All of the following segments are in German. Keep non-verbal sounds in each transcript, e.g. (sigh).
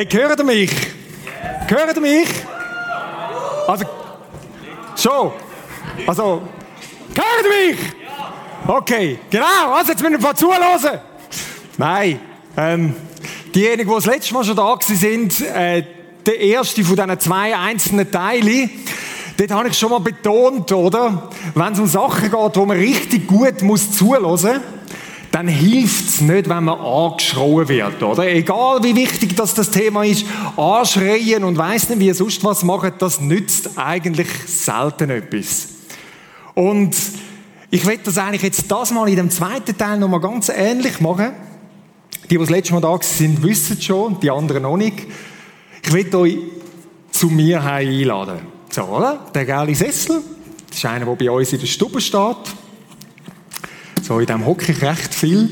Hey, hört ihr mich? Hört ihr mich? Also, so. Also, hört ihr mich? Okay, genau. Also, jetzt müssen wir ein paar zuhören. Nein. Ähm, diejenigen, die das letzte Mal schon da sind, äh, der erste von diesen zwei einzelnen Teilen, dort habe ich schon mal betont, oder? Wenn es um Sachen geht, wo man richtig gut muss zuhören muss, dann hilft es nicht, wenn man angeschrien wird, oder? Egal wie wichtig das, das Thema ist, anschreien und weiss nicht, wie sonst was machen, das nützt eigentlich selten etwas. Und ich werde das eigentlich jetzt das mal in dem zweiten Teil nochmal ganz ähnlich machen. Die, die das letzte Mal da sind, wissen es schon, die anderen noch nicht. Ich will euch zu mir einladen. So, oder? Der geile Sessel. Das ist einer, der bei uns in der Stube steht. So, in dem hocke ich recht viel.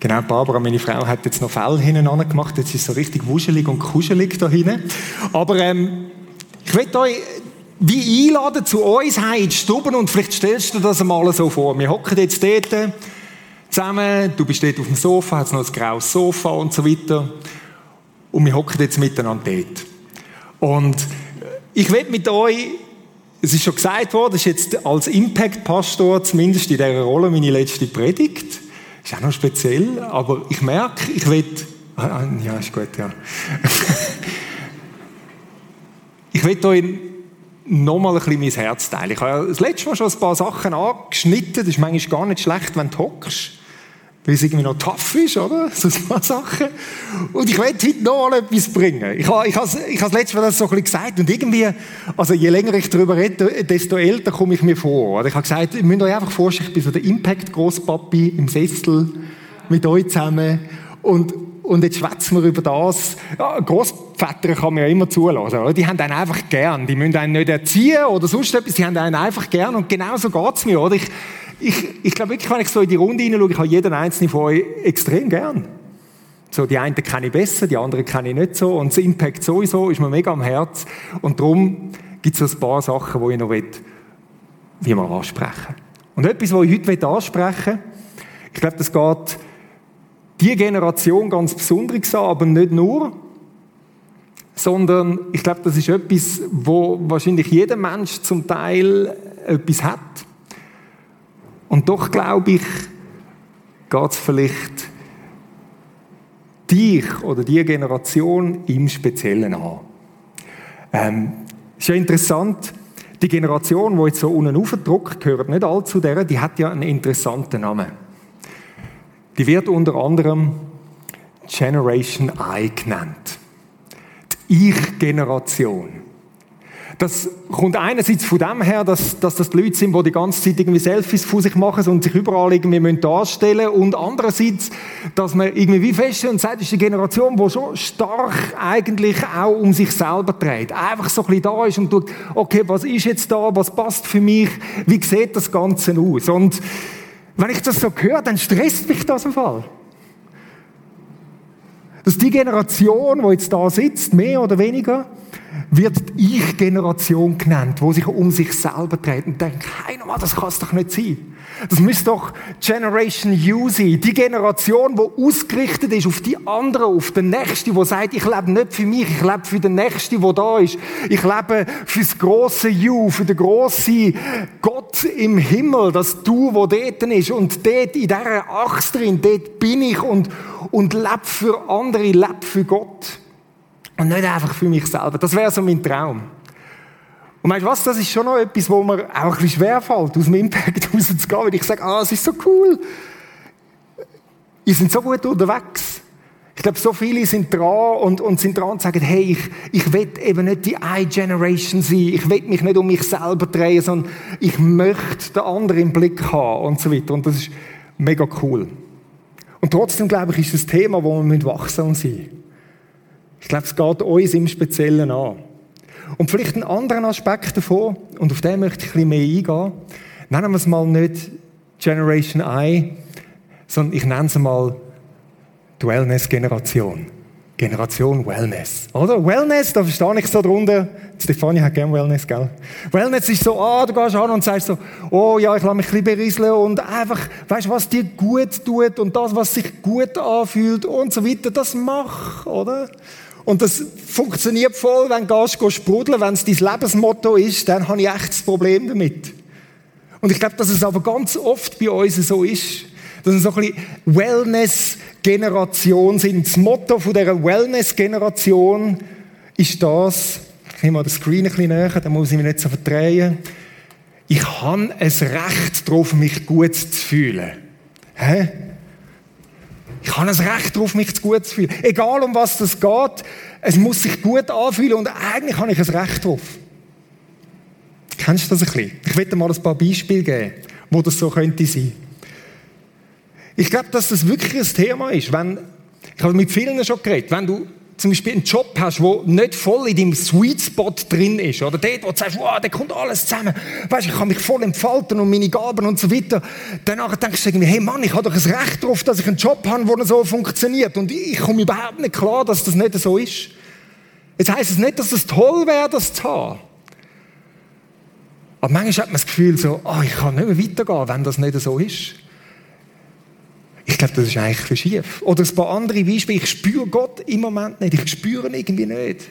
Genau, Barbara, meine Frau, hat jetzt noch Fell hinten gemacht. Jetzt ist es so richtig wuschelig und kuschelig da hinten. Aber ähm, ich will euch wie einladen zu uns heim in die Stube und vielleicht stellst du das einmal so vor. Wir hocken jetzt dort zusammen, du bist dort auf dem Sofa, hat noch ein graues Sofa und so weiter. Und wir hocken jetzt miteinander dort. Und ich will mit euch es ist schon gesagt worden, ist jetzt als Impact-Pastor zumindest in dieser Rolle meine letzte Predigt. Ist auch noch speziell, aber ich merke, ich will, ah, ah, ja, ist gut, ja. (laughs) ich will euch nochmal ein bisschen mein Herz teilen. Ich habe das letzte Mal schon ein paar Sachen angeschnitten, das ist manchmal gar nicht schlecht, wenn du hockst weil es irgendwie noch tough ist, oder? (laughs) So ein paar Sachen. Und ich werde heute noch mal etwas bringen. Ich habe, ich habe, ich habe das letzte Mal das so ein bisschen gesagt und irgendwie, also je länger ich darüber rede, desto älter komme ich mir vor. Oder ich habe gesagt, ihr müsst euch einfach vorstellen, ich bin so der Impact-Grosspapi im Sessel mit euch zusammen und, und jetzt schwätzen wir über das. Ja, Großväter kann man ja immer zulassen. Oder? Die haben einen einfach gern. Die müssen einen nicht erziehen oder sonst etwas. Die haben einen einfach gern. Und genau so geht es mir. Oder? Ich, ich, ich glaube wirklich, wenn ich so in die Runde hineinschaue, ich habe jeden einzelnen von euch extrem gern. So, die einen kenne ich besser, die anderen kenne ich nicht so. Und das Impact sowieso ist mir mega am Herz. Und darum gibt es so ein paar Sachen, die ich noch will, wie wir ansprechen. Und etwas, was ich heute ansprechen will, ich glaube, das geht die Generation ganz besonders an, aber nicht nur, sondern ich glaube, das ist etwas, wo wahrscheinlich jeder Mensch zum Teil etwas hat. Und doch glaube ich, geht es vielleicht dich oder die Generation im Speziellen an. Ähm, ist ja interessant, die Generation, die jetzt so unten aufgedruckt gehört nicht allzu der, die hat ja einen interessanten Namen. Die wird unter anderem Generation I genannt. Die Ich-Generation. Das kommt einerseits von dem her, dass, dass das die Leute sind, die die ganze Zeit irgendwie Selfies von sich machen und sich überall irgendwie darstellen müssen. Und andererseits, dass man irgendwie wie feststellt und sagt, ist die Generation, die schon stark eigentlich auch um sich selber dreht. Einfach so ein bisschen da ist und tut, okay, was ist jetzt da, was passt für mich, wie sieht das Ganze aus? Und wenn ich das so höre, dann stresst mich das im Fall. Dass die Generation, die jetzt da sitzt, mehr oder weniger, wird die Ich-Generation genannt, wo sich um sich selber dreht und denkt, hey, nochmal, das kann es doch nicht sein. Das müsste doch Generation U sein. Die Generation, die ausgerichtet ist auf die andere, auf den Nächsten, die sagt, ich lebe nicht für mich, ich lebe für den Nächsten, der da ist. Ich lebe für das große U, für den grossen Gott im Himmel, das Du, wo dort ist. Und dort, in dieser Achse drin, dort bin ich und, und lebe für andere, lebe für Gott. Und nicht einfach für mich selber. Das wäre so mein Traum. Und weißt du was, das ist schon noch etwas, wo mir auch ein bisschen schwerfällt, aus dem Impact (laughs) rauszugehen, weil ich sage, ah, es ist so cool. Ihr sind so gut unterwegs. Ich glaube, so viele sind dran und, und sind dran und sagen, hey, ich, ich will eben nicht die I-Generation sein, ich will mich nicht um mich selber drehen, sondern ich möchte den anderen im Blick haben und so weiter. Und das ist mega cool. Und trotzdem, glaube ich, ist das Thema, wo wir wachsam sein müssen. Ich glaube, es geht uns im Speziellen an. Und vielleicht einen anderen Aspekt davon, und auf den möchte ich ein bisschen mehr eingehen, nennen wir es mal nicht Generation I, sondern ich nenne es mal die Wellness-Generation. Generation Wellness, oder? Wellness, da verstehe ich so drunter. Stefanie hat gern Wellness, gell? Wellness ist so, ah, du gehst an und sagst so, oh ja, ich lasse mich ein bisschen berieseln und einfach, weißt du, was dir gut tut und das, was sich gut anfühlt und so weiter, das mach, oder? Und das funktioniert voll, wenn du gehst, sprudeln, wenn es dein Lebensmotto ist, dann habe ich echt das Problem damit. Und ich glaube, dass es aber ganz oft bei uns so ist, dass es so ein bisschen Wellness-Generation sind. Das Motto dieser Wellness-Generation ist das, ich nehme mal den Screen ein bisschen näher, dann muss ich mich nicht so verdrehen. Ich habe ein Recht darauf, mich gut zu fühlen. Hä? Ich habe ein Recht darauf, mich gut zu fühlen. Egal um was das geht, es muss sich gut anfühlen und eigentlich habe ich ein Recht darauf. Kennst du das ein bisschen? Ich werde dir mal ein paar Beispiele geben, wo das so könnte sein. Ich glaube, dass das wirklich ein Thema ist. Wenn, ich habe mit vielen schon geredet, wenn du zum Beispiel einen Job hast, der nicht voll in deinem Sweet Spot drin ist, oder dort, wo du sagst, wow, da kommt alles zusammen, weißt, ich kann mich voll entfalten und meine Gaben und so weiter, danach denkst du irgendwie, hey Mann, ich habe doch ein Recht darauf, dass ich einen Job habe, der so funktioniert und ich komme überhaupt nicht klar, dass das nicht so ist. Jetzt heisst es nicht, dass es toll wäre, das zu haben. Aber manchmal hat man das Gefühl so, oh, ich kann nicht mehr weitergehen, wenn das nicht so ist. Ich glaube, das ist eigentlich ein schief. Oder ein paar andere Beispiele. Ich spüre Gott im Moment nicht. Ich spüre ihn irgendwie nicht.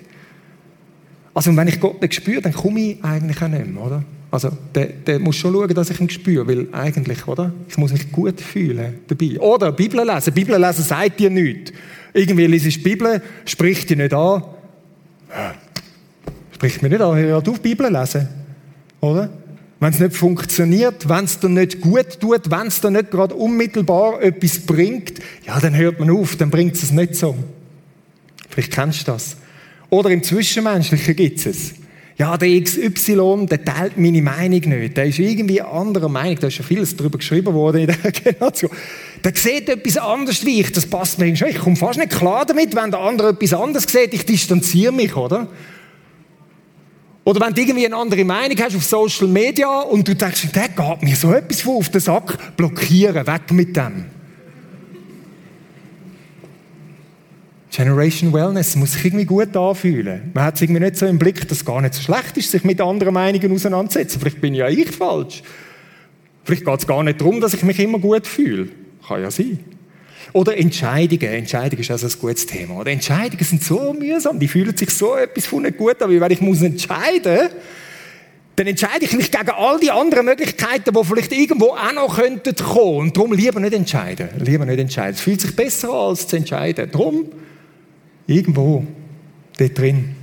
Also, wenn ich Gott nicht spüre, dann komme ich eigentlich auch nicht mehr, oder? Also, der, der muss schon schauen, dass ich ihn spüre, weil eigentlich, oder? Ich muss mich gut fühlen dabei. Oder Bibel lesen. Bibel lesen sagt dir nichts. Irgendwie liest die Bibel, spricht dir nicht an. Spricht mir nicht an, hör auf Bibel lesen. Oder? Wenn es nicht funktioniert, wenn es dir nicht gut tut, wenn es dir nicht gerade unmittelbar etwas bringt, ja, dann hört man auf, dann bringt es nicht so. Vielleicht kennst du das. Oder im Zwischenmenschlichen gibt es. Ja, der XY, der teilt meine Meinung nicht. Der ist irgendwie anderer Meinung. Da ist schon vieles darüber geschrieben worden in der (laughs) Generation. Der sieht etwas anderes wie ich. Das passt mir schon. Ich komme fast nicht klar damit, wenn der andere etwas anderes sieht. Ich distanziere mich, oder? Oder wenn du irgendwie eine andere Meinung hast auf Social Media und du denkst, der geht mir so etwas auf den Sack, blockieren, weg mit dem. Generation Wellness muss sich irgendwie gut anfühlen. Man hat es irgendwie nicht so im Blick, dass es gar nicht so schlecht ist, sich mit anderen Meinungen auseinanderzusetzen. Vielleicht bin ja ich falsch. Vielleicht geht es gar nicht darum, dass ich mich immer gut fühle. Kann ja sein. Oder Entscheidungen. Entscheidungen ist also ein gutes Thema. Oder Entscheidungen sind so mühsam, die fühlen sich so etwas von nicht gut an, wie wenn ich muss entscheiden dann entscheide ich mich gegen all die anderen Möglichkeiten, die vielleicht irgendwo auch noch könnten kommen. Und darum lieber nicht entscheiden. Lieber nicht entscheiden. Es fühlt sich besser an, als zu entscheiden. Darum irgendwo dort drin.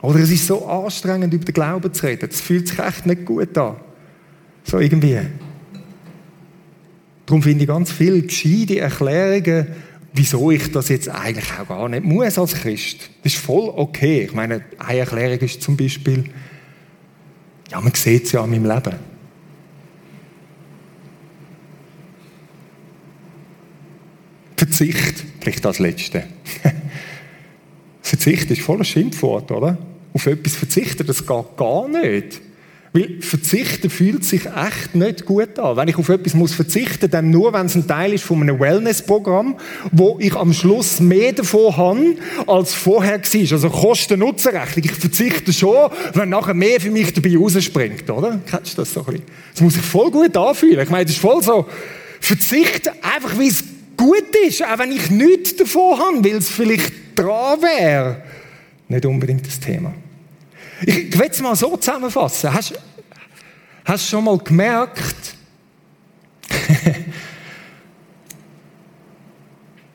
Oder es ist so anstrengend, über den Glauben zu reden. Es fühlt sich echt nicht gut an. So irgendwie. Darum finde ich ganz viele gescheite Erklärungen, wieso ich das jetzt eigentlich auch gar nicht muss als Christ. Das ist voll okay. Ich meine, eine Erklärung ist zum Beispiel, ja, man sieht es ja an meinem Leben. Verzicht, vielleicht als Letzte. (laughs) Verzicht ist voller Schimpfwort, oder? Auf etwas verzichten, das geht gar nicht. Weil verzichten fühlt sich echt nicht gut an. Wenn ich auf etwas muss verzichten, dann nur, wenn es ein Teil ist von einem Wellness-Programm, wo ich am Schluss mehr davon habe, als vorher war. Also Kosten-Nutzen-Rechnung. Ich verzichte schon, wenn nachher mehr für mich dabei rausspringt, oder? Kennst du das so ein bisschen? Das muss sich voll gut anfühlen. Ich meine, das ist voll so, verzichten einfach, wie es gut ist, auch wenn ich nichts davon habe, weil es vielleicht dran wäre. Nicht unbedingt das Thema. Ich will es mal so zusammenfassen. Hast, du schon mal gemerkt, (laughs)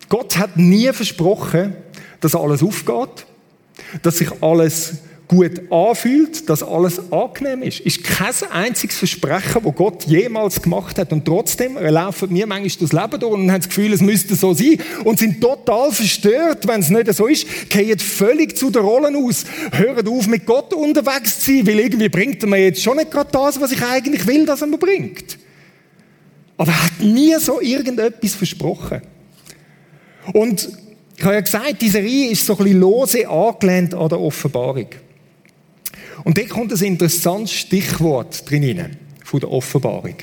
Gott hat nie versprochen, dass alles aufgeht, dass sich alles gut anfühlt, dass alles angenehm ist. Ist kein einziges Versprechen, das Gott jemals gemacht hat. Und trotzdem laufen mir manchmal das Leben durch und haben das Gefühl, es müsste so sein und sind total verstört, wenn es nicht so ist, gehen völlig zu den Rollen aus, hören auf, mit Gott unterwegs zu sein, weil irgendwie bringt er mir jetzt schon nicht gerade das, was ich eigentlich will, dass er mir bringt. Aber er hat nie so irgendetwas versprochen. Und ich habe ja gesagt, diese Reihe ist so ein bisschen lose angelehnt an der Offenbarung. Und da kommt ein interessantes Stichwort drin, von der Offenbarung.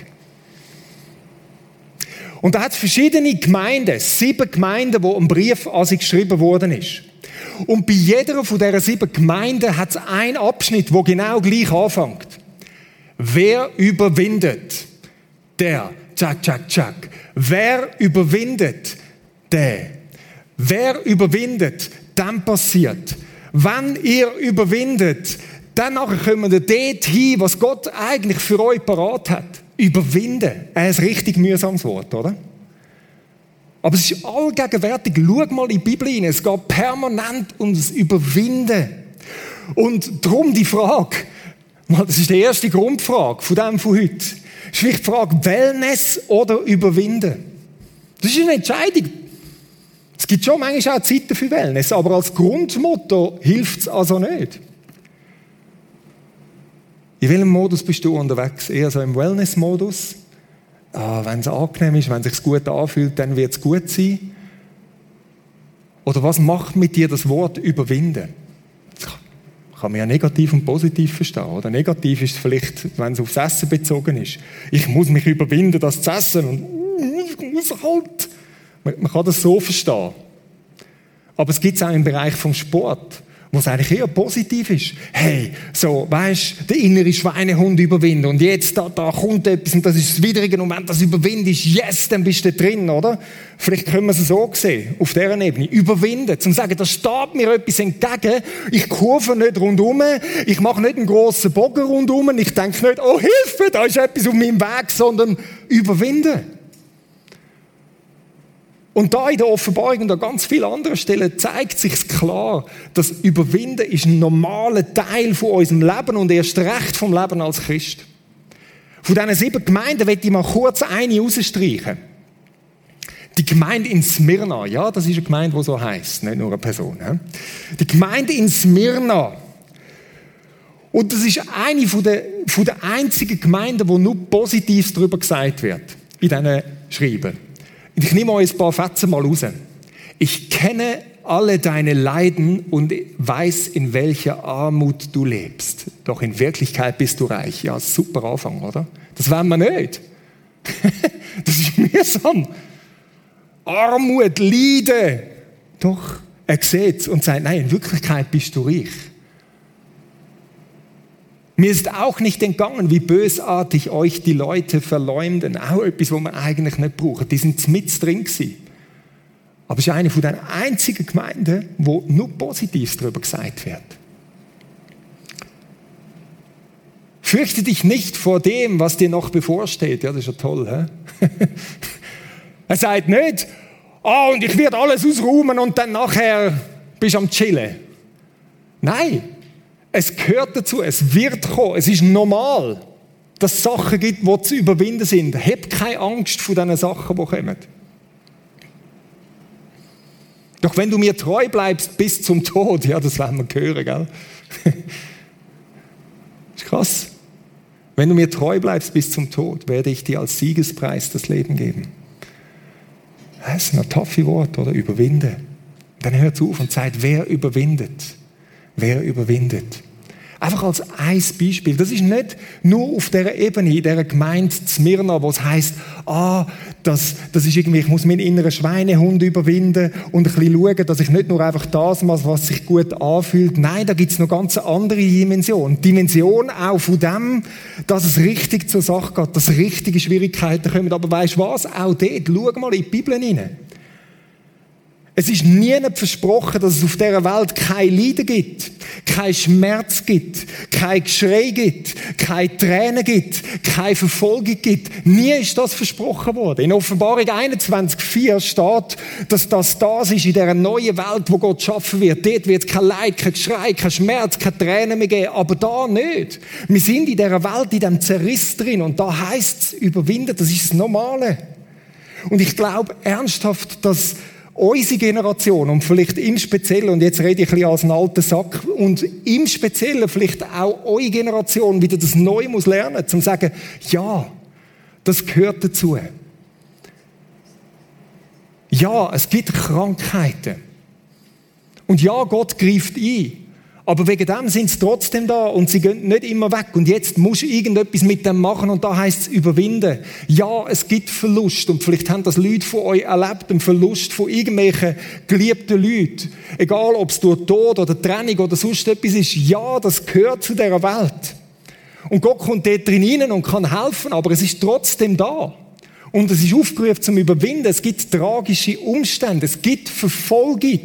Und da hat es verschiedene Gemeinden, sieben Gemeinden, wo ein Brief an sie geschrieben worden ist. Und bei jeder von dieser sieben Gemeinden hat es einen Abschnitt, wo genau gleich anfängt. Wer überwindet? Der. Tschak, tschak, tschak. Wer überwindet? Der. Wer überwindet? Dann passiert. Wenn ihr überwindet, dann kommen wir dort hin, was Gott eigentlich für euch parat hat. Überwinden. Ein richtig mühsames Wort, oder? Aber es ist allgegenwärtig. Schau mal in die Bibel rein. Es geht permanent ums Überwinden. Und darum die Frage, das ist die erste Grundfrage von dem von heute, ist die Frage, Wellness oder Überwinden? Das ist eine Entscheidung. Es gibt schon manchmal auch Zeiten für Wellness, aber als Grundmotto hilft es also nicht. In welchem Modus bist du unterwegs? Eher so im Wellness-Modus? Ah, wenn es angenehm ist, wenn es sich gut anfühlt, dann wird es gut sein. Oder was macht mit dir das Wort überwinden? Das kann man ja negativ und positiv verstehen. Oder negativ ist es vielleicht, wenn es aufs Essen bezogen ist. Ich muss mich überwinden, das zu essen. Und ich muss halt. Man, man kann das so verstehen. Aber es gibt es auch im Bereich vom Sport wo es eigentlich eher positiv ist. Hey, so, weißt, der innere Schweinehund überwinden und jetzt da, da kommt etwas und das ist das Widrige und wenn das überwindest, yes, dann bist du drin, oder? Vielleicht können wir es so sehen, auf dieser Ebene. Überwinden, zum sagen, da steht mir etwas entgegen, ich kurve nicht rundum, ich mache nicht einen grossen Bogen rundum, ich denke nicht, oh Hilfe, da ist etwas auf meinem Weg, sondern überwinden. Und da in der Offenbarung und an ganz vielen anderen Stellen zeigt sich klar, dass Überwinden ist ein normaler Teil von unserem Leben und erst recht vom Leben als Christ. Von diesen sieben Gemeinden möchte ich mal kurz eine rausstreichen. Die Gemeinde in Smyrna, ja, das ist eine Gemeinde, die so heißt, nicht nur eine Person. Die Gemeinde in Smyrna. Und das ist eine von der, von der einzigen Gemeinden, wo nur Positives darüber gesagt wird, in diesen Schreiben. Ich nehme euch ein paar Fetzen mal raus. Ich kenne alle deine Leiden und weiß, in welcher Armut du lebst. Doch in Wirklichkeit bist du reich. Ja, super Anfang, oder? Das wollen wir nicht. (laughs) das ist mühsam. Armut, Leiden. Doch, er sieht und sagt, nein, in Wirklichkeit bist du reich. Mir ist auch nicht entgangen, wie bösartig euch die Leute verleumden. Auch etwas, was man eigentlich nicht braucht. Die sind mit drin gewesen. Aber es ist eine von den einzigen Gemeinden, wo nur Positives darüber gesagt wird. Fürchte dich nicht vor dem, was dir noch bevorsteht. Ja, das ist ja toll. He? (laughs) er sagt nicht, oh, und ich werde alles ausruhen und dann nachher bist du am Chillen. Nein, es gehört dazu, es wird kommen, es ist normal, dass es Sachen gibt, die zu überwinden sind. Hab keine Angst vor diesen Sachen, die kommen. Doch wenn du mir treu bleibst bis zum Tod, ja, das werden wir hören, gell? (laughs) ist krass. Wenn du mir treu bleibst bis zum Tod, werde ich dir als Siegespreis das Leben geben. Das ist ein taffe Wort, oder? Überwinde. Dann hört auf und sagt, wer überwindet? Wer überwindet? Einfach als ein Beispiel. Das ist nicht nur auf der Ebene, in dieser Gemeinde Smyrna, wo es heisst, ah, das, das ist irgendwie, ich muss meinen inneren Schweinehund überwinden und ein bisschen schauen, dass ich nicht nur einfach das mache, was sich gut anfühlt. Nein, da gibt es noch ganz andere Dimension. Dimension auch von dem, dass es richtig zur Sache geht, dass richtige Schwierigkeiten kommen. Aber weißt du was? Auch dort, schau mal in die Bibel hinein. Es ist nie versprochen, dass es auf dieser Welt kein Leiden gibt, kein Schmerz gibt, kein Geschrei gibt, keine Tränen gibt, keine Verfolgung gibt. Nie ist das versprochen worden. In Offenbarung 21,4 steht, dass das das ist in dieser neuen Welt, wo Gott schaffen wird. Dort wird es kein Leid, kein Geschrei, kein Schmerz, keine Tränen mehr geben. Aber da nicht. Wir sind in dieser Welt, in diesem Zerriss drin. Und da heißt es überwinden, das ist das Normale. Und ich glaube ernsthaft, dass unsere Generation und vielleicht im Speziellen, und jetzt rede ich ein bisschen als ein alter Sack, und im Speziellen vielleicht auch eure Generation wieder das Neue muss lernen, zum sagen, ja, das gehört dazu. Ja, es gibt Krankheiten. Und ja, Gott greift ein. Aber wegen dem sind sie trotzdem da und sie gehen nicht immer weg. Und jetzt musst du irgendetwas mit dem machen und da heißt es überwinden. Ja, es gibt Verlust und vielleicht haben das Leute von euch erlebt, einen Verlust von irgendwelchen geliebten Leuten. Egal, ob es durch Tod oder Trennung oder sonst etwas ist. Ja, das gehört zu dieser Welt. Und Gott kommt dort drin rein und kann helfen, aber es ist trotzdem da. Und es ist aufgerufen zum Überwinden. Es gibt tragische Umstände. Es gibt Verfolgung.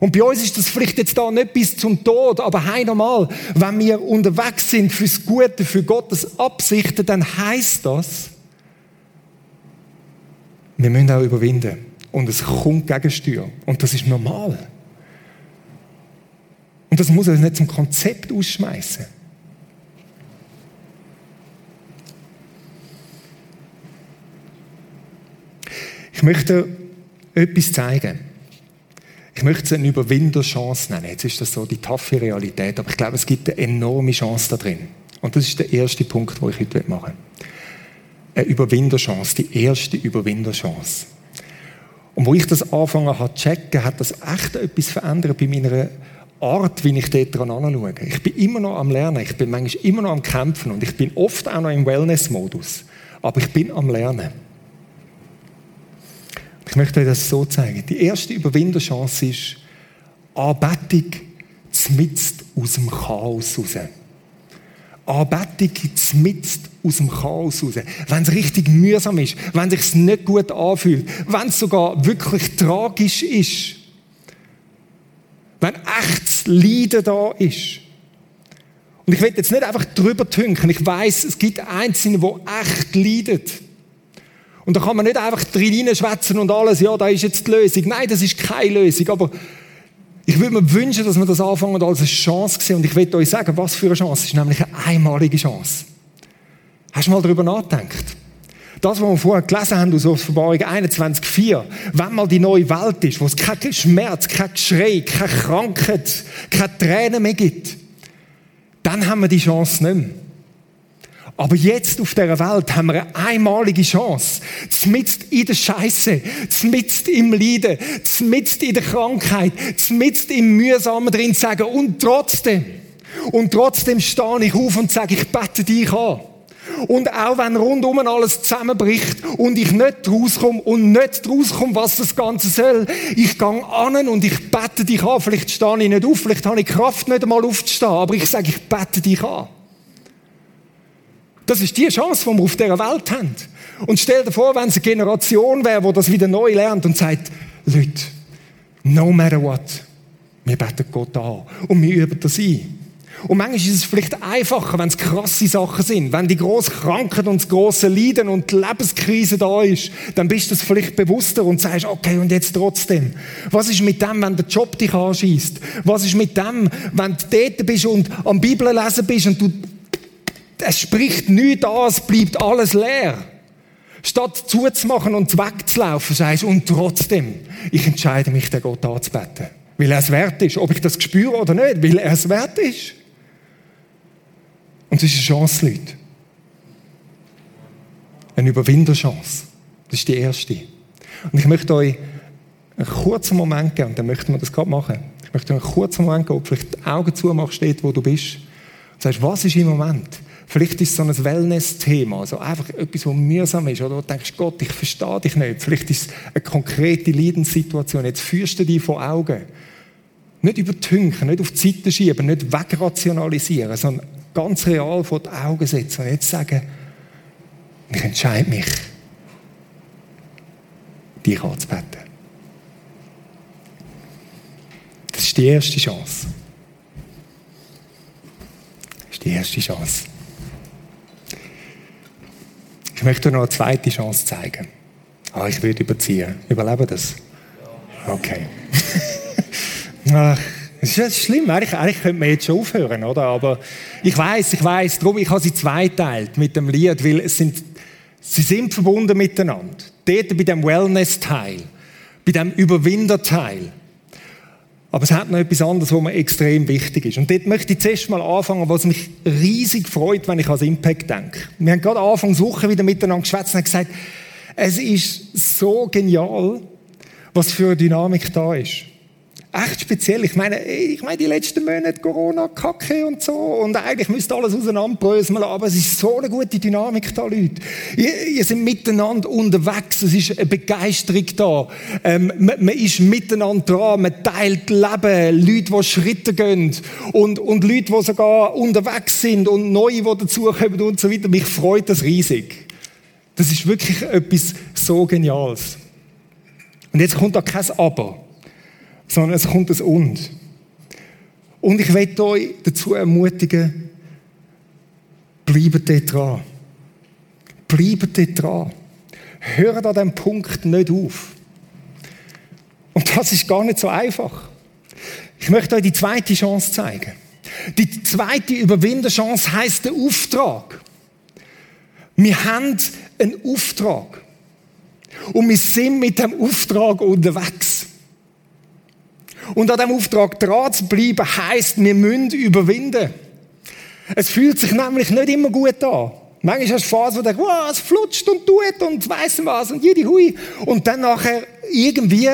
Und bei uns ist das vielleicht jetzt da nicht bis zum Tod, aber hey nochmal, wenn wir unterwegs sind fürs Gute, für Gottes Absichten, dann heißt das, wir müssen auch überwinden. Und es kommt Gegensteuer. Und das ist normal. Und das muss uns nicht zum Konzept ausschmeißen. Ich möchte etwas zeigen. Ich möchte es eine Überwinderchance nennen. Jetzt ist das so die taffe Realität, aber ich glaube, es gibt eine enorme Chance da drin. Und das ist der erste Punkt, den ich heute machen will. Eine Überwinderchance, die erste Überwinderchance. Und wo ich das angefangen habe zu checken, hat das echt etwas verändert bei meiner Art, wie ich dort dran anschaue. Ich bin immer noch am Lernen, ich bin manchmal immer noch am Kämpfen und ich bin oft auch noch im Wellness-Modus. Aber ich bin am Lernen. Ich möchte euch das so zeigen. Die erste Überwinderchance ist Anbetung zmitzt aus dem Chaos raus. Anbetung zmitzt aus dem Chaos raus. Wenn es richtig mühsam ist, wenn es sich nicht gut anfühlt, wenn es sogar wirklich tragisch ist, wenn echtes Leiden da ist. Und ich will jetzt nicht einfach drüber tünken. Ich weiß, es gibt Einzelne, die echt leiden. Und da kann man nicht einfach drin schwätzen und alles, ja, da ist jetzt die Lösung. Nein, das ist keine Lösung. Aber ich würde mir wünschen, dass wir das anfangen als eine Chance sehen. Und ich will euch sagen, was für eine Chance. Es ist nämlich eine einmalige Chance. Hast du mal darüber nachgedacht? Das, was wir vorher gelesen haben aus Offenbarung 21,4, wenn mal die neue Welt ist, wo es keinen Schmerz, kein Geschrei, keine Krankheit, keine Tränen mehr gibt, dann haben wir die Chance nicht mehr. Aber jetzt auf dieser Welt haben wir eine einmalige Chance. Zmitzt in der Scheiße, zmitzt im Leiden, zmitzt in der Krankheit, zmitzt im Mühsamen drin zu sagen, und trotzdem, und trotzdem stehe ich auf und sage, ich bete dich an. Und auch wenn rundum alles zusammenbricht und ich nicht rauskomme und nicht rauskomme, was das Ganze soll, ich gehe an und ich bete dich an. Vielleicht stehe ich nicht auf, vielleicht habe ich Kraft nicht einmal aufzustehen, aber ich sage, ich bete dich an. Das ist die Chance, die wir auf dieser Welt haben. Und stell dir vor, wenn es eine Generation wäre, die das wieder neu lernt und sagt, Leute, no matter what, wir beten Gott an und wir üben das ein. Und manchmal ist es vielleicht einfacher, wenn es krasse Sachen sind. Wenn die grosse Krankheit und das grosse Leiden und die Lebenskrise da ist, dann bist du es vielleicht bewusster und sagst, okay, und jetzt trotzdem. Was ist mit dem, wenn der Job dich anschießt? Was ist mit dem, wenn du dort bist und am Bibel lesen bist und du es spricht nichts an, es bleibt alles leer. Statt zuzumachen und wegzulaufen, sagst du, und trotzdem, ich entscheide mich, den Gott anzubeten. Weil er es wert ist. Ob ich das spüre oder nicht, weil er es wert ist. Und es ist eine Chance, Leute. Eine Überwinderchance. Das ist die erste. Und ich möchte euch einen kurzen Moment geben, und dann möchten wir das gerade machen. Ich möchte euch einen kurzen Moment geben, ob du vielleicht die Augen zumachst, steht, wo du bist. Und sagst, was ist im Moment Vielleicht ist es so ein Wellness-Thema, also einfach etwas, was mühsam ist, oder du denkst, Gott, ich verstehe dich nicht. Vielleicht ist es eine konkrete Leidenssituation. Jetzt führst du dich vor Augen. Nicht übertünchen, nicht auf die Seite schieben, nicht wegrationalisieren, sondern ganz real vor die Augen setzen und jetzt sagen, ich entscheide mich, dich anzubeten. Das ist die erste Chance. Das ist die erste Chance. Ich möchte noch eine zweite Chance zeigen. Ah, ich würde überziehen. Überlebe das? Okay. (laughs) Ach, das ist schlimm. Eigentlich, eigentlich könnte man jetzt schon aufhören, oder? Aber ich weiß, ich weiß. Darum, ich habe sie zweiteilt mit dem Lied, weil es sind, sie sind verbunden miteinander. Dort bei dem Wellness-Teil, bei dem Überwinder-Teil. Aber es hat noch etwas anderes, was mir extrem wichtig ist. Und dort möchte ich zuerst mal anfangen, was mich riesig freut, wenn ich an Impact denke. Wir haben gerade Anfang Woche wieder miteinander geschwätzt und gesagt, es ist so genial, was für eine Dynamik da ist. Echt speziell. Ich meine, ich meine, die letzten Monate Corona-Kacke und so. Und eigentlich müsste alles auseinanderbröseln. Aber es ist so eine gute Dynamik da, Leute. Ihr, ihr sind miteinander unterwegs. Es ist eine Begeisterung da. Ähm, man, man, ist miteinander dran. Man teilt Leben. Leute, die Schritte gehen. Und, und Leute, die sogar unterwegs sind. Und Neue, die dazukommen und so weiter. Mich freut das riesig. Das ist wirklich etwas so Geniales. Und jetzt kommt da kein Aber, sondern es kommt ein Und. Und ich möchte euch dazu ermutigen, bleibt dort dran. Bleibt dort dran. Hört an diesem Punkt nicht auf. Und das ist gar nicht so einfach. Ich möchte euch die zweite Chance zeigen. Die zweite Überwinderchance heißt der Auftrag. Wir haben einen Auftrag. Und wir sind mit dem Auftrag unterwegs. Und an dem Auftrag dran zu bleiben, heisst, wir müssen überwinden. Es fühlt sich nämlich nicht immer gut an. Manchmal hast du Phasen, wo du denkst, wow, es flutscht und tut und weiss was und jede Hui. Und dann nachher irgendwie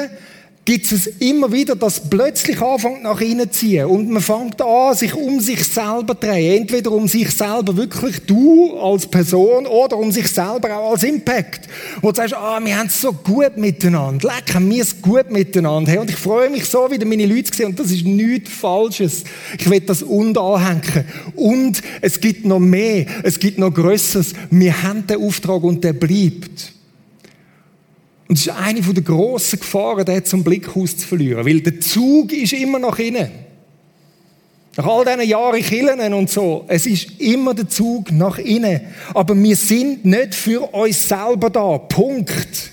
gibt es immer wieder, dass plötzlich anfängt nach innen zu ziehen und man fängt an, sich um sich selber zu drehen. Entweder um sich selber wirklich, du als Person, oder um sich selber auch als Impact. Wo du sagst, ah, wir haben es so gut miteinander. Leck, wir es gut miteinander. Hey, und ich freue mich so, wieder meine Leute sehen und das ist nichts Falsches. Ich will das und anhängen. Und es gibt noch mehr, es gibt noch Größeres. Wir haben den Auftrag und der bleibt. Und es ist eine der grossen Gefahren, den zum Blickhaus zu verlieren. Weil der Zug ist immer noch innen. Nach all diesen Jahren Killen und so, es ist immer der Zug nach innen. Aber wir sind nicht für uns selber da. Punkt.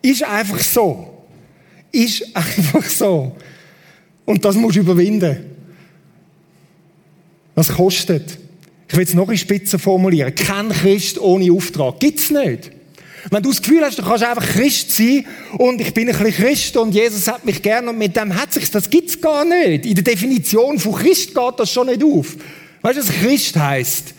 Ist einfach so. Ist (laughs) einfach so. Und das musst du überwinden. Das kostet. Ich will es noch in Spitze formulieren. Kein Christ ohne Auftrag. Gibt's nicht. Wenn du das Gefühl hast, du kannst einfach Christ sein und ich bin ein bisschen Christ und Jesus hat mich gern und mit dem hat sich das gibt's gar nicht. In der Definition von Christ geht das schon nicht auf. Weißt du, was Christ heißt?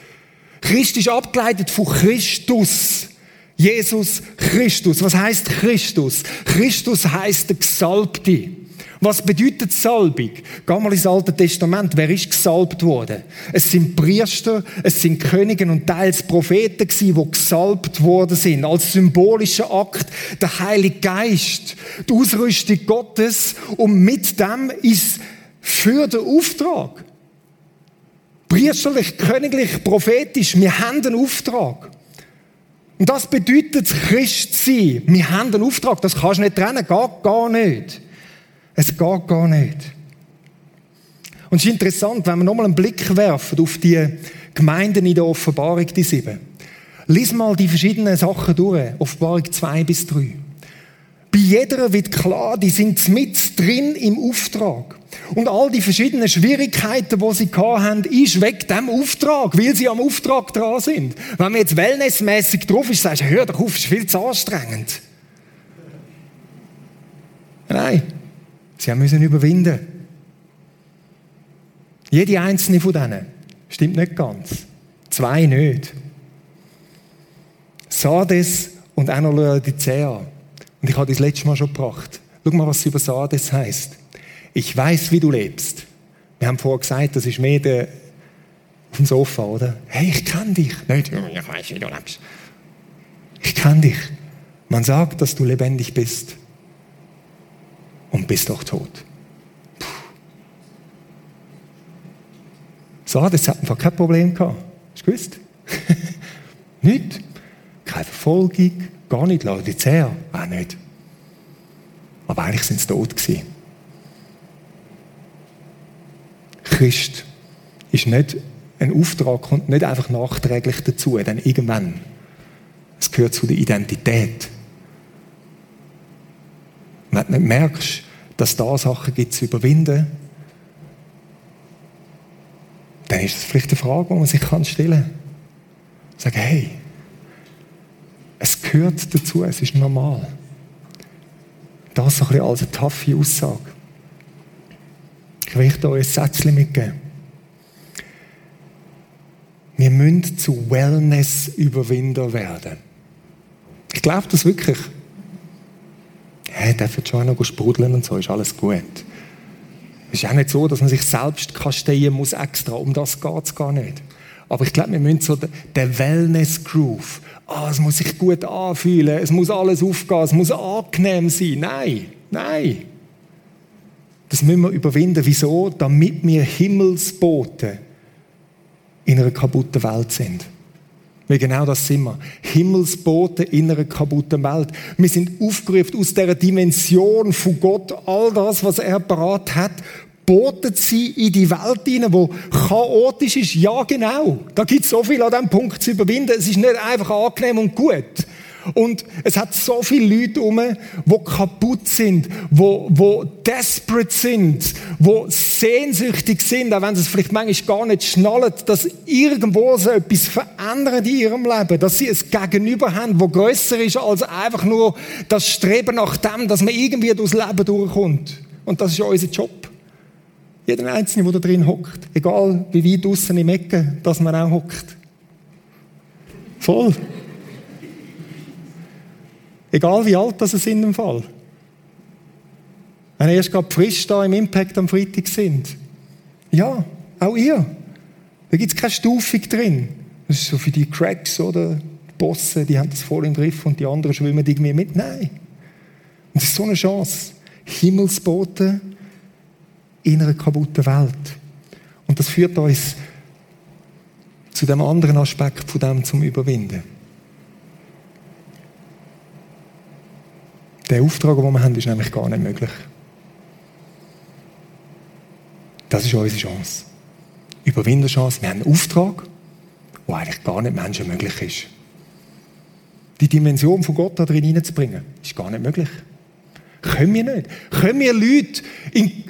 Christ ist abgeleitet von Christus. Jesus Christus. Was heißt Christus? Christus heißt der Gesalbte. Was bedeutet Salbung? Geh mal ins Alte Testament. Wer ist gesalbt worden? Es sind Priester, es sind Könige und teils Propheten gewesen, die gesalbt worden sind. Als symbolischer Akt der Heilige Geist. Die Ausrüstung Gottes. Und mit dem ist für den Auftrag. Priesterlich, königlich, prophetisch. Wir haben einen Auftrag. Und das bedeutet Christ sein. Wir haben einen Auftrag. Das kannst du nicht trennen. Geht gar nicht. Es geht gar nicht. Und es ist interessant, wenn wir nochmal einen Blick werfen auf die Gemeinden in der Offenbarung, die sieben. Lies mal die verschiedenen Sachen durch, Offenbarung 2 bis 3. Bei jeder wird klar, die sind mit drin im Auftrag. Und all die verschiedenen Schwierigkeiten, die sie haben, ist weg dem Auftrag, weil sie am Auftrag dran sind. Wenn man jetzt wellnessmäßig drauf ist, sagst du, hör doch auf, ist viel zu anstrengend. Nein. Sie müssen überwinden. Jede einzelne von denen. Stimmt nicht ganz. Zwei nicht. Sardes und Laodicea. Und ich habe das letzte Mal schon gebracht. Schau mal, was über Sardes heißt. Ich weiß, wie du lebst. Wir haben vorher gesagt, das ist mehr der auf dem Sofa, oder? Hey, ich kenne dich. Nicht, ich weiß, wie du lebst. Ich kenne dich. Man sagt, dass du lebendig bist und bist doch tot. Puh. So, das hat einfach kein Problem gehabt. Hast du gewusst? (laughs) nicht. Keine Verfolgung, gar nicht. Laodicea, auch nicht. Aber eigentlich sind sie tot gewesen. Christ ist nicht ein Auftrag, kommt nicht einfach nachträglich dazu, denn irgendwann. Es gehört zu der Identität. Wenn du nicht merkst, dass da Sachen gibt zu überwinden, dann ist das vielleicht eine Frage, die man sich stellen kann. Sagen, hey, es gehört dazu, es ist normal. Das so ein bisschen als eine taffe Aussage. Ich möchte euch ein Sätzchen mitgeben. Wir müssen zu Wellness-Überwinder werden. Ich glaube das wirklich hey, dürfen schon noch sprudeln und so, ist alles gut. Es ist auch nicht so, dass man sich selbst kasteien muss extra. Um das geht es gar nicht. Aber ich glaube, wir müssen so den Wellness-Groove. Ah, es muss sich gut anfühlen, es muss alles aufgehen, es muss angenehm sein. Nein, nein. Das müssen wir überwinden. Wieso? Damit wir Himmelsboten in einer kaputten Welt sind. Weil genau das sind wir. Himmelsboten in einer kaputten Welt. Wir sind aufgerufen aus dieser Dimension von Gott, all das, was er parat hat, boten sie in die Welt hinein, wo chaotisch ist. Ja, genau. Da gibt es so viel an diesem Punkt zu überwinden. Es ist nicht einfach angenehm und gut. Und es hat so viele Leute um, die kaputt sind, wo, wo desperate sind, wo sehnsüchtig sind, auch wenn sie es vielleicht manchmal gar nicht schnallen, dass irgendwo so etwas verändert in ihrem Leben, dass sie es Gegenüber haben, wo größer ist als einfach nur das Streben nach dem, dass man irgendwie durchs Leben durchkommt. Und das ist unser Job. Jeder Einzelne, der da drin hockt. Egal, wie weit draussen im Ecken, dass man auch hockt. Voll. Egal wie alt das ist in dem Fall. Wenn ihr erst gerade frisch da im Impact am Freitag sind. Ja, auch ihr. Da gibt es keine Stufung drin. Das ist so für die Cracks oder die Bosse, die haben das voll im Griff und die anderen schwimmen irgendwie mit. Nein. Und das ist so eine Chance. Himmelsboten in einer kaputten Welt. Und das führt uns zu dem anderen Aspekt von dem zum Überwinden. Der Auftrag, den wir haben, ist nämlich gar nicht möglich. Das ist unsere Chance. Überwinderchance. Wir haben einen Auftrag, der eigentlich gar nicht menschenmöglich ist. Die Dimension von Gott da drin hineinzubringen, ist gar nicht möglich. Können wir nicht. Können wir Leute in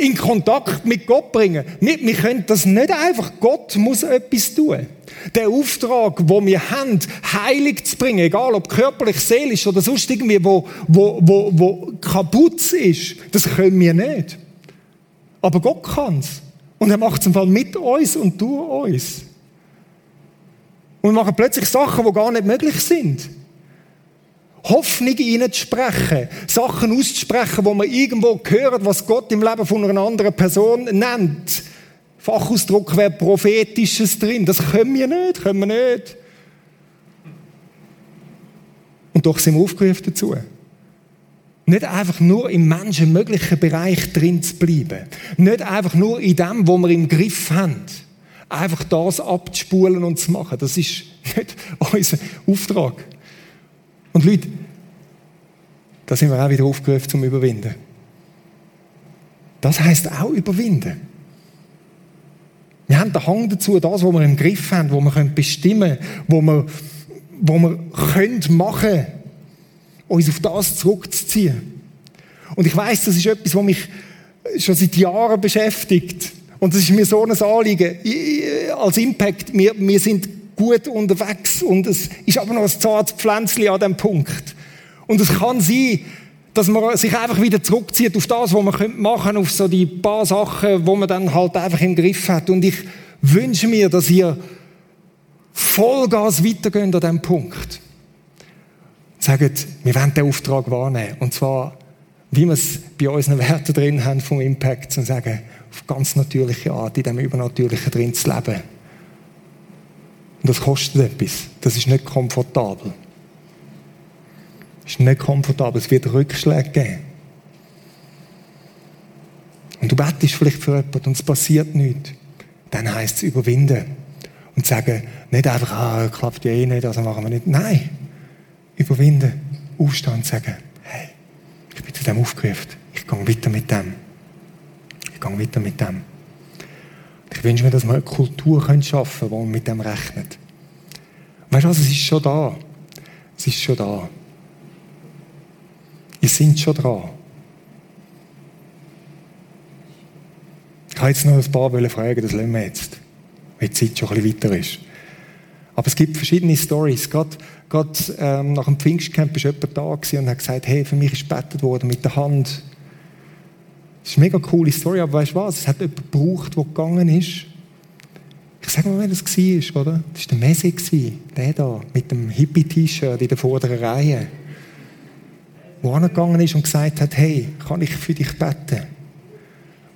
in Kontakt mit Gott bringen. Nicht, wir können das nicht einfach. Gott muss etwas tun. Der Auftrag, wo wir haben, heilig zu bringen, egal ob körperlich, seelisch oder sonst irgendwie, wo, wo, wo, wo kaputt ist, das können wir nicht. Aber Gott kann's. Und er macht es im Fall mit uns und durch uns. Und wir machen plötzlich Sachen, die gar nicht möglich sind. Hoffnung sprechen, Sachen auszusprechen, wo man irgendwo hört, was Gott im Leben von einer anderen Person nennt. Fachausdruck wäre prophetisches drin. Das können wir nicht, können wir nicht. Und doch sind wir aufgerufen dazu. Nicht einfach nur im menschenmöglichen Bereich drin zu bleiben. Nicht einfach nur in dem, wo wir im Griff haben. Einfach das abzuspulen und zu machen. Das ist nicht (laughs) unser Auftrag. Und Leute, da sind wir auch wieder aufgerufen zum Überwinden. Das heißt auch überwinden. Wir haben den Hang dazu, das, was wir im Griff haben, wo wir bestimmen können, wo wir, wo wir können machen uns auf das zurückzuziehen. Und ich weiß, das ist etwas, was mich schon seit Jahren beschäftigt. Und das ist mir so ein Anliegen. als Impact, wir, wir sind gut unterwegs und es ist aber noch ein zartes Pflänzchen an dem Punkt. Und es kann sein, dass man sich einfach wieder zurückzieht auf das, was man machen könnte, auf so die paar Sachen, wo man dann halt einfach im Griff hat. Und ich wünsche mir, dass ihr Vollgas weitergeht an diesem Punkt. Sagt, wir wollen den Auftrag wahrnehmen. Und zwar, wie wir es bei unseren Werten drin haben vom Impact, und sagen, auf ganz natürliche Art, in dem Übernatürlichen drin zu leben. Und das kostet etwas. Das ist nicht komfortabel. Das ist nicht komfortabel. Es wird Rückschläge geben. Und du bettest vielleicht für jemanden und es passiert nichts. Dann heisst es überwinden. Und sagen, nicht einfach, ah, klappt ja eh nicht, also machen wir nicht. Nein. Überwinden. Aufstehen und sagen, hey, ich bin zu dem aufgerufen. Ich gehe weiter mit dem. Ich gehe weiter mit dem. Ich wünsche mir, dass wir eine Kultur schaffen können, die mit dem rechnet. Weißt du was, es ist schon da. Es ist schon da. Ihr seid schon dran. Ich kann jetzt noch ein paar fragen, das lassen wir jetzt, weil die Zeit schon ein bisschen weiter ist. Aber es gibt verschiedene Stories. Gerade, gerade ähm, nach dem Pfingstcamp war jemand da und hat gesagt, hey, für mich ist gebettet worden mit der Hand. Das ist eine mega coole Story, aber weißt du was? Es hat jemanden gebraucht, der gegangen ist. Ich sage mal, wer das war, oder? Das war der Messi, der da, mit dem Hippie-T-Shirt in der vorderen Reihe wo angegangen ist und gesagt hat, hey, kann ich für dich beten?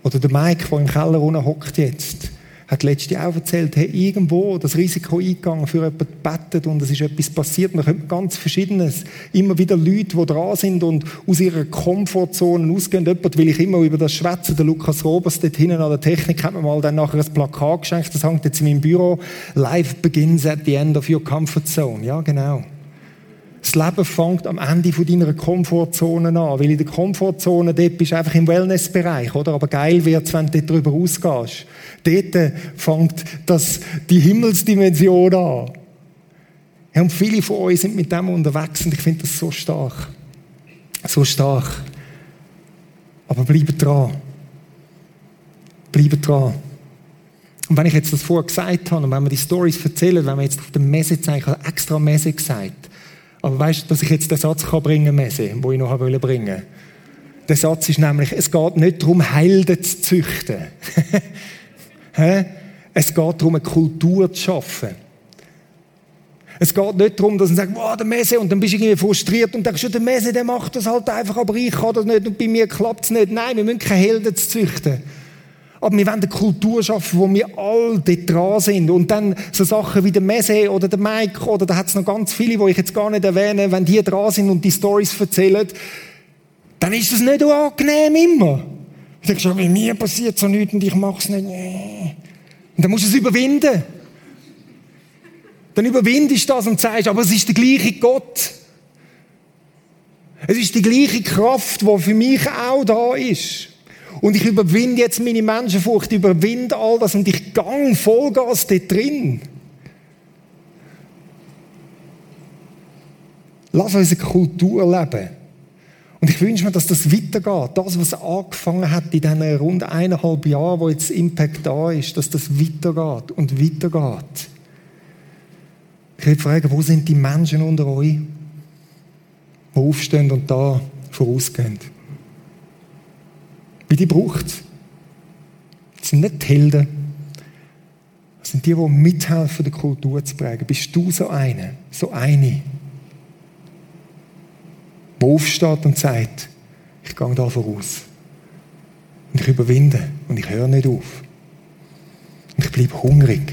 Oder der Mike, der im Keller hockt jetzt, hat letzte auch erzählt, hey, irgendwo das Risiko eingegangen, für jemanden bettet und es ist etwas passiert. Man könnte ganz Verschiedenes. Immer wieder Leute, die dran sind und aus ihrer Komfortzone ausgehen. Jemand will ich immer über das schwätzen. Der Lukas Robers dort hinten an der Technik hat mir mal dann nachher ein Plakat geschenkt. Das hängt jetzt in meinem Büro. Life begins at the end of your comfort zone. Ja, genau. Das Leben fängt am Ende von deiner Komfortzone an. Weil in der Komfortzone, dort bist du einfach im Wellnessbereich, oder? Aber geil wird's, wenn du dort drüber rausgehst. Dort fängt das, die Himmelsdimension an. Ja, und viele von euch sind mit dem unterwegs und ich finde das so stark. So stark. Aber bleibt dran. Bleibt dran. Und wenn ich jetzt das vorher gesagt habe und wenn wir die Stories erzählen, wenn wir jetzt auf der Messe zeigen, extra Messe gesagt, aber weißt du, dass ich jetzt den Satz kann bringen Messe, wo ich noch bringen wollte? Der Satz ist nämlich, es geht nicht darum, Helden zu züchten. (laughs) es geht darum, eine Kultur zu schaffen. Es geht nicht darum, dass man sagt, wow, der Messe, und dann bist du irgendwie frustriert und denkst, der Messe, der macht das halt einfach, aber ich kann das nicht und bei mir klappt es nicht. Nein, wir müssen keine Helden züchten. Aber wir wollen eine Kultur schaffen, wo wir all dran sind. Und dann so Sachen wie der Messe oder der Mike oder da hat es noch ganz viele, die ich jetzt gar nicht erwähne, wenn die dran sind und die Stories erzählen, dann ist das nicht angenehm immer. Ich denke schon, bei mir passiert so nichts und ich mache es nicht. Und dann musst du es überwinden. Dann überwindest du das und sagst, aber es ist der gleiche Gott. Es ist die gleiche Kraft, die für mich auch da ist. Und ich überwinde jetzt meine Menschenfurcht, überwinde all das und ich gang Vollgas dort drin. Lass uns eine Kultur leben. Und ich wünsche mir, dass das weitergeht. Das, was angefangen hat in diesen rund eineinhalb Jahren, wo jetzt Impact da ist, dass das weitergeht und weitergeht. Ich würde fragen, wo sind die Menschen unter euch, die aufstehen und da vorausgehen? Wie die braucht es. Das sind nicht die Helden. Das sind die, die mithelfen, die Kultur zu prägen. Bist du so eine, so eine, der aufsteht und sagt, ich gehe da voraus. Und ich überwinde und ich höre nicht auf. Und ich bleibe hungrig.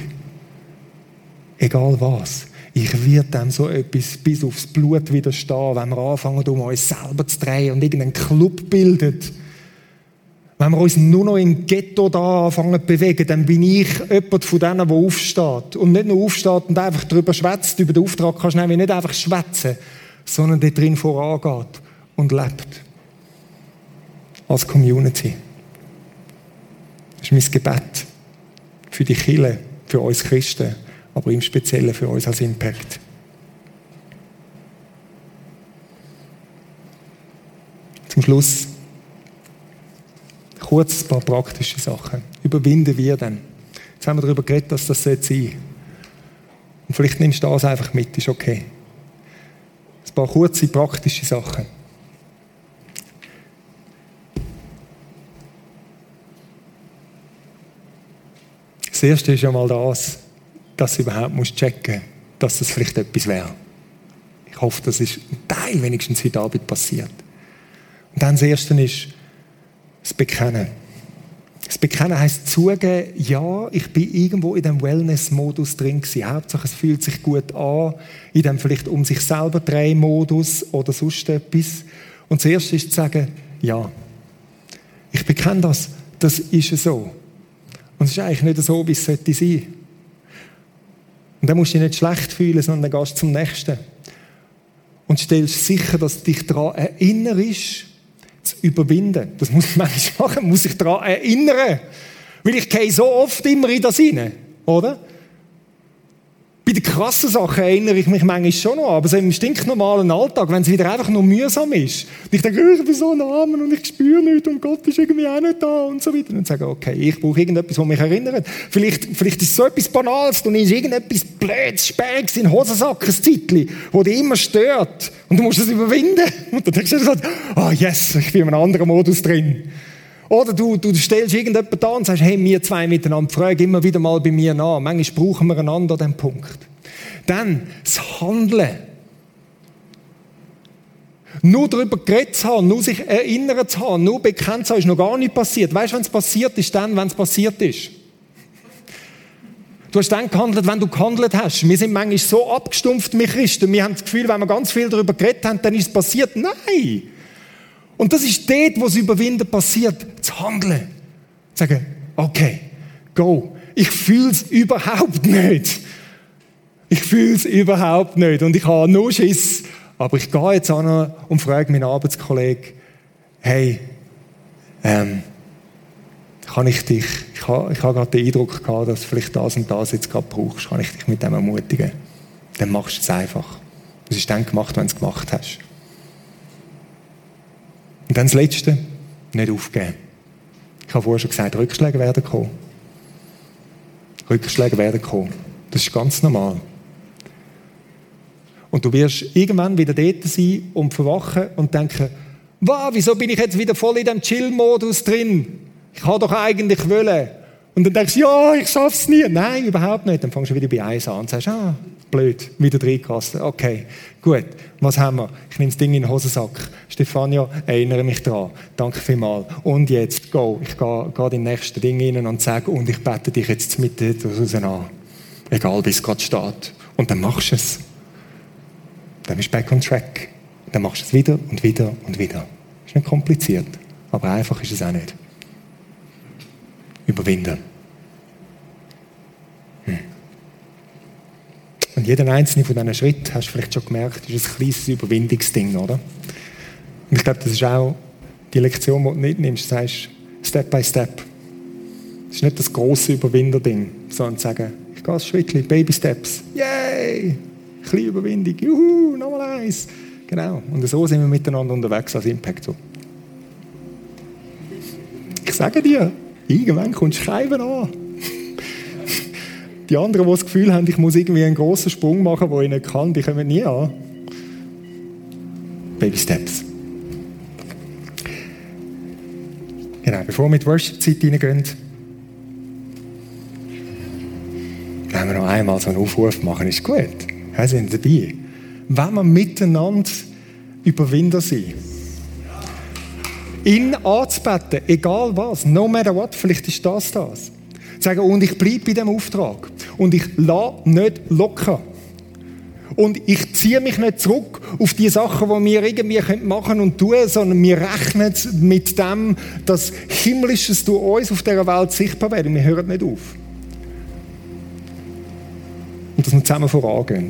Egal was. Ich werde dem so etwas bis aufs Blut widerstehen, wenn wir anfangen, um uns selber zu drehen und irgendeinen Club bildet wenn wir uns nur noch im Ghetto da anfangen zu bewegen, dann bin ich jemand von denen, der aufsteht. Und nicht nur aufsteht und einfach darüber schwätzt. Über den Auftrag kannst du nicht einfach schwätzen, sondern dort drin vorangeht und lebt. Als Community. Das ist mein Gebet. Für die Kirche, für uns Christen, aber im Speziellen für uns als Impact. Zum Schluss kurz ein paar praktische Sachen. Überwinden wir denn? Jetzt haben wir darüber geredet, dass das sein sollte. Und vielleicht nimmst du das einfach mit, ist okay. Ein paar kurze praktische Sachen. Das erste ist ja mal das, dass du überhaupt musst checken musst, dass das vielleicht etwas wäre. Ich hoffe, das ist ein Teil wenigstens heute Abend passiert. Und dann das erste ist, das Bekennen. Das Bekennen heisst zugeben, ja, ich bin irgendwo in dem Wellness-Modus drin gewesen. Hauptsache, es fühlt sich gut an, in dem vielleicht um sich selber drehen Modus oder sonst etwas. Und das Erste ist zu sagen, ja, ich bekenne das, das ist so. Und es ist eigentlich nicht so, wie es sollte sein. Und dann musst du dich nicht schlecht fühlen, sondern dann gehst du zum Nächsten. Und stellst sicher, dass du dich daran erinnerst, zu überwinden. Das muss man (laughs) manchmal machen, muss sich daran erinnern. Weil ich gehe so oft immer in das hinein, oder? Krassen Sachen erinnere ich mich manchmal schon noch, aber so im stinknormalen Alltag, wenn es wieder einfach nur mühsam ist, und ich denke, oh, ich bin so ein Armer und ich spüre nichts und Gott ist irgendwie auch nicht da und so weiter, und sage, okay, ich brauche irgendetwas, was mich erinnert. Vielleicht, vielleicht ist es so etwas Banales, du nimmst irgendetwas Blödes, Spägs in Hosensack, ein Zeitchen, wo dich immer stört, und du musst es überwinden. (laughs) Und dann denkst du, oh yes, ich bin in einem anderen Modus drin. Oder du, du stellst irgendjemanden da und sagst, hey, wir zwei miteinander, frag immer wieder mal bei mir nach. Manchmal brauchen wir einander an diesem Punkt. Dann das Handeln. Nur darüber geredet zu haben, nur sich erinnern zu haben, nur bekannt zu haben, ist noch gar nicht passiert. Weißt du, wenn es passiert ist, dann, wenn es passiert ist. Du hast dann gehandelt, wenn du gehandelt hast. Wir sind manchmal so abgestumpft, wir Christen. Wir haben das Gefühl, wenn wir ganz viel darüber geredet haben, dann ist es passiert. Nein! Und das ist dort, wo es überwinden passiert, zu handeln. Zu sagen, okay, go. Ich fühle es überhaupt nicht. Ich fühle es überhaupt nicht. Und ich habe nur Schiss. Aber ich gehe jetzt an und frage meinen Arbeitskollegen, hey, ähm, kann ich dich, ich habe, ich habe gerade den Eindruck gehabt, dass du vielleicht das und das jetzt gerade brauchst, kann ich dich mit dem ermutigen? Dann machst du es einfach. Es ist dann gemacht, wenn du es gemacht hast. Und dann das Letzte, nicht aufgeben. Ich habe vorher schon gesagt, Rückschläge werden kommen. Rückschläge werden kommen. Das ist ganz normal. Und du wirst irgendwann wieder dort sein und verwachen und denken, wow, wieso bin ich jetzt wieder voll in dem Chill-Modus drin? Ich habe doch eigentlich wollen. Und dann denkst du, ja, ich schaff's nie. Nein, überhaupt nicht. Dann fängst du wieder bei 1 an und sagst, ah, blöd, wieder reingekastet. Okay, gut, was haben wir? Ich nehme das Ding in den Hosensack. Stefania, erinnere mich dran. Danke vielmals. Und jetzt, go. Ich gehe, gehe in den nächsten Ding rein und sage, und ich bete dich jetzt mit raus an. Egal, wie es gerade steht. Und dann machst du es. Dann bist du back on track. Dann machst du es wieder und wieder und wieder. Ist nicht kompliziert. Aber einfach ist es auch nicht überwinden. Hm. Und jeder einzelne von diesen Schritten, hast du vielleicht schon gemerkt, ist ein kleines Überwindungsding, oder? Und ich glaube, das ist auch die Lektion, die du nicht nimmst. Du sagst, Step by Step. Das ist nicht das große Überwinderding, sondern zu sagen, ich gehe ein Schrittchen, Baby Steps. Yay! Kleine Überwindung. Juhu, nochmal eins. Genau. Und so sind wir miteinander unterwegs als Impact. Ich sage dir, Irgendwann kommst du Schreiben an. Die anderen, die das Gefühl haben, ich muss irgendwie einen grossen Sprung machen, den ich nicht kann, die kommen nie an. Baby Steps. Genau, bevor wir mit Worship-Zeit reingehen, wenn wir noch einmal so einen Aufruf machen, ist gut. Wir sind dabei. Wenn wir miteinander Überwinder sind, ihn anzubeten, egal was, no matter what, vielleicht ist das das. Sagen, und ich bleibe bei dem Auftrag. Und ich lasse nicht locker. Und ich ziehe mich nicht zurück auf die Sachen, die wir irgendwie machen und tun, sondern wir rechnen mit dem, dass Himmlisches durch uns auf dieser Welt sichtbar wird. Wir hören nicht auf. Und dass wir zusammen vorangehen.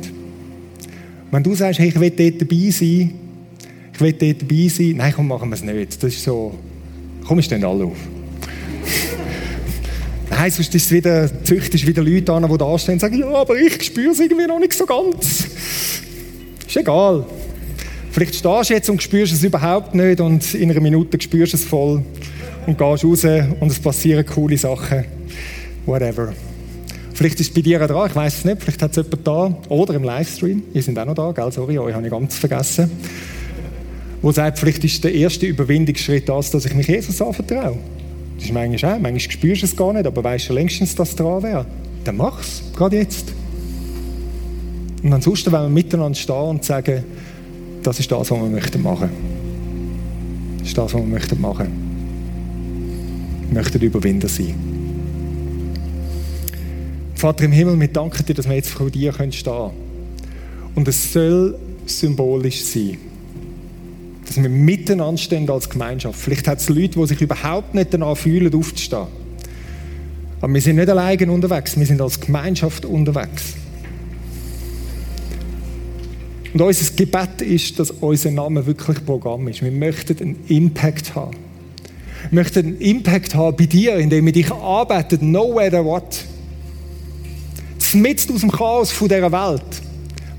Wenn du sagst, hey, ich will dort dabei sein, ich will dort dabei sein. Nein, komm, machen wir es nicht. Das ist so, komm, ich stehen alle auf. (laughs) Nein, sonst ist es wieder, züchtest wieder Leute an, die da stehen und sagen, ja, aber ich spüre es irgendwie noch nicht so ganz. Ist egal. Vielleicht stehst du jetzt und spürst es überhaupt nicht und in einer Minute spürst du es voll und gehst raus und es passieren coole Sachen. Whatever. Vielleicht ist es bei dir auch dran, ich weiß es nicht, vielleicht hat es jemand da oder im Livestream. Ihr sind auch noch da, gell? Sorry, euch habe ich ganz vergessen wo sagt, vielleicht ist der erste Überwindungsschritt das, dass ich mich Jesus anvertraue. Das ist manchmal auch, manchmal spürst du es gar nicht, aber weißt du längstens, dass es dran wäre. Dann mach es, gerade jetzt. Und ansonsten wenn wir miteinander stehen und sagen, das ist das, was wir möchten machen. Das ist das, was wir möchten machen. Wir möchten Überwinder sein. Vater im Himmel, wir danken dir, dass wir jetzt vor dir stehen können. Und es soll symbolisch sein dass wir miteinander stehen als Gemeinschaft. Vielleicht hat es Leute, die sich überhaupt nicht danach fühlen, aufzustehen. Aber wir sind nicht alleine unterwegs, wir sind als Gemeinschaft unterwegs. Und unser Gebet ist, dass unser Name wirklich Programm ist. Wir möchten einen Impact haben. Wir möchten einen Impact haben bei dir, indem wir dich arbeiten, no matter what. Mitten aus dem Chaos dieser Welt,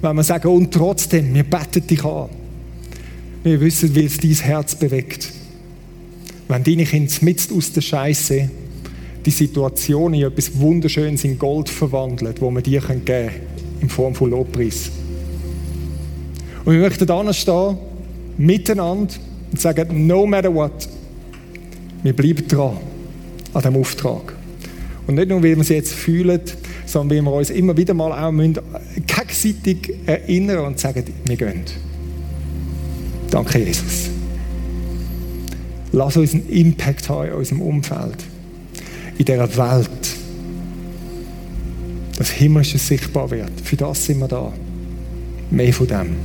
wenn wir sagen, und trotzdem, wir beten dich an. Wir wissen, wie es dein Herz bewegt. Wenn deine Kinder mitten aus der Scheiße die Situation in etwas Wunderschönes in Gold verwandeln, wo wir dir geben können, in Form von Lobpreis. Und wir möchten da stehen, miteinander und sagen, no matter what, wir bleiben dran an diesem Auftrag. Und nicht nur, weil wir es jetzt fühlen, sondern weil wir uns immer wieder mal auch gegenseitig erinnern und sagen, wir gehen. Danke, Jesus. Lass uns einen Impact haben in unserem Umfeld, in dieser Welt. Dass Himmlisches sichtbar wird. Für das sind wir da. Mehr von dem.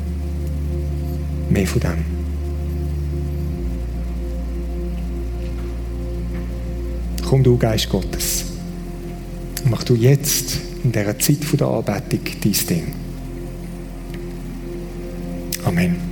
Mehr von dem. Komm du, Geist Gottes. Mach du jetzt in dieser Zeit der Anbetung dein Ding. Amen.